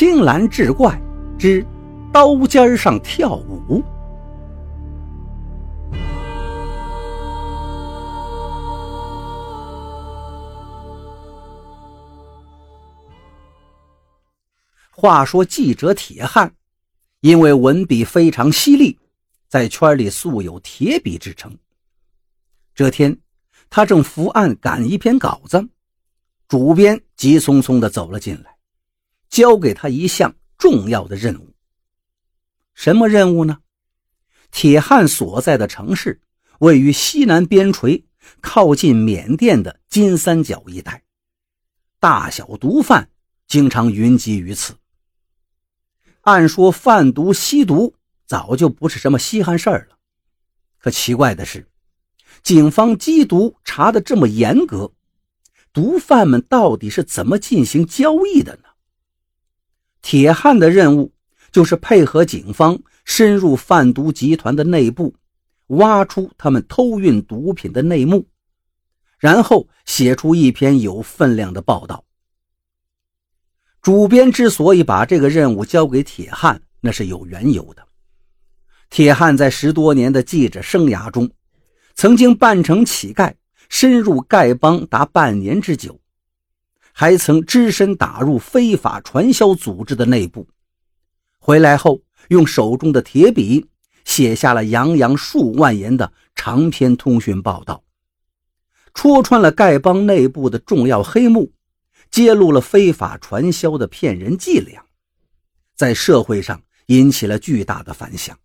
青蓝志怪之刀尖上跳舞。话说记者铁汉，因为文笔非常犀利，在圈里素有“铁笔”之称。这天，他正伏案赶一篇稿子，主编急匆匆地走了进来，交给他一项重要的任务。什么任务呢？铁汉所在的城市位于西南边陲，靠近缅甸的金三角一带，大小毒贩经常云集于此。按说贩毒吸毒早就不是什么稀罕事儿了，可奇怪的是，警方缉毒查的这么严格，毒贩们到底是怎么进行交易的呢？铁汉的任务就是配合警方深入贩毒集团的内部，挖出他们偷运毒品的内幕，然后写出一篇有分量的报道。主编之所以把这个任务交给铁汉，那是有缘由的。铁汉在十多年的记者生涯中，曾经扮成乞丐，深入丐帮达半年之久，还曾只身打入非法传销组织的内部。回来后，用手中的铁笔写下了洋洋数万言的长篇通讯报道，戳穿了丐帮内部的重要黑幕。揭露了非法传销的骗人伎俩，在社会上引起了巨大的反响。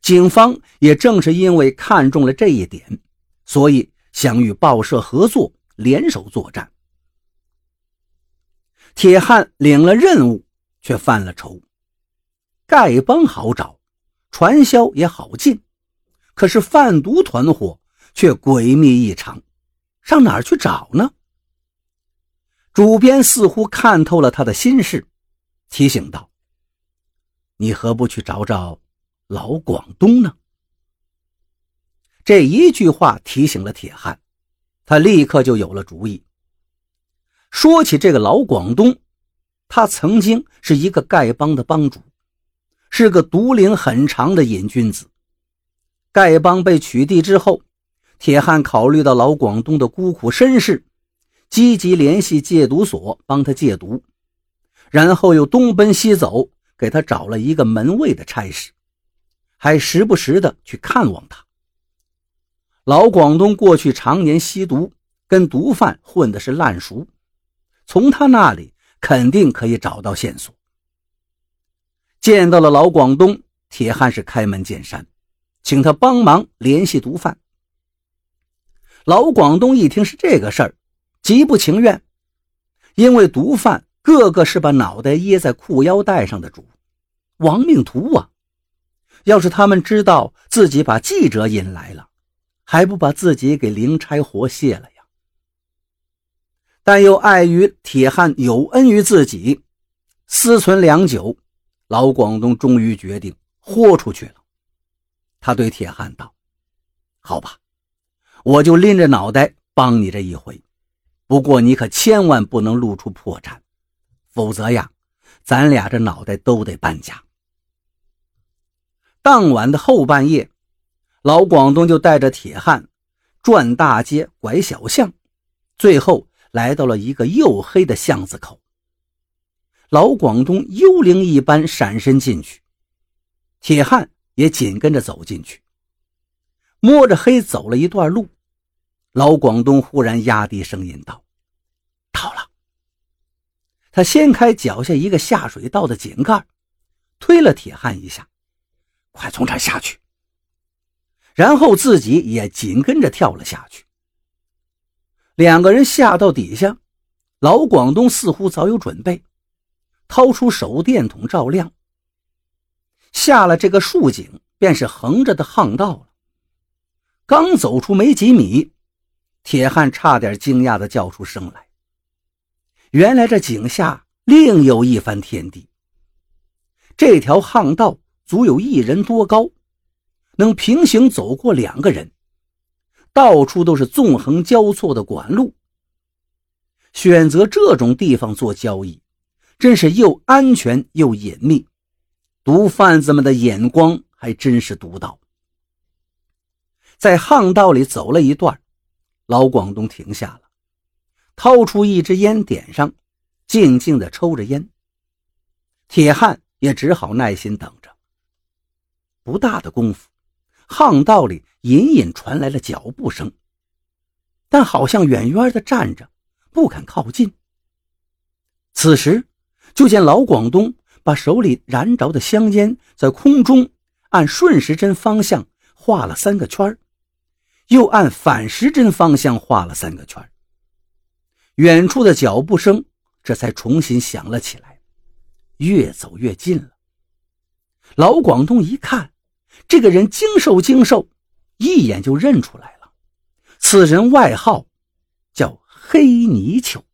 警方也正是因为看中了这一点，所以想与报社合作，联手作战。铁汉领了任务，却犯了愁。丐帮好找，传销也好进，可是贩毒团伙却诡秘异常，上哪儿去找呢？主编似乎看透了他的心事，提醒道：“你何不去找找老广东呢？”这一句话提醒了铁汉，他立刻就有了主意。说起这个老广东，他曾经是一个丐帮的帮主，是个毒龄很长的瘾君子。丐帮被取缔之后，铁汉考虑到老广东的孤苦身世。积极联系戒毒所帮他戒毒，然后又东奔西走给他找了一个门卫的差事，还时不时的去看望他。老广东过去常年吸毒，跟毒贩混的是烂熟，从他那里肯定可以找到线索。见到了老广东，铁汉是开门见山，请他帮忙联系毒贩。老广东一听是这个事儿。极不情愿，因为毒贩个个是把脑袋掖在裤腰带上的主，亡命徒啊！要是他们知道自己把记者引来了，还不把自己给灵差活卸了呀？但又碍于铁汉有恩于自己，思忖良久，老广东终于决定豁出去了。他对铁汉道：“好吧，我就拎着脑袋帮你这一回。”不过你可千万不能露出破绽，否则呀，咱俩这脑袋都得搬家。当晚的后半夜，老广东就带着铁汉转大街、拐小巷，最后来到了一个黝黑的巷子口。老广东幽灵一般闪身进去，铁汉也紧跟着走进去，摸着黑走了一段路。老广东忽然压低声音道：“到了。”他掀开脚下一个下水道的井盖，推了铁汉一下：“快从这下去。”然后自己也紧跟着跳了下去。两个人下到底下，老广东似乎早有准备，掏出手电筒照亮。下了这个竖井，便是横着的巷道了。刚走出没几米。铁汉差点惊讶地叫出声来。原来这井下另有一番天地。这条巷道足有一人多高，能平行走过两个人。到处都是纵横交错的管路。选择这种地方做交易，真是又安全又隐秘，毒贩子们的眼光还真是独到。在巷道里走了一段，老广东停下了，掏出一支烟点上，静静地抽着烟。铁汉也只好耐心等着。不大的功夫，巷道里隐隐传来了脚步声，但好像远远的站着，不肯靠近。此时，就见老广东把手里燃着的香烟在空中按顺时针方向画了三个圈又按反时针方向画了三个圈远处的脚步声这才重新响了起来，越走越近了。老广东一看，这个人精瘦精瘦，一眼就认出来了。此人外号叫黑泥鳅。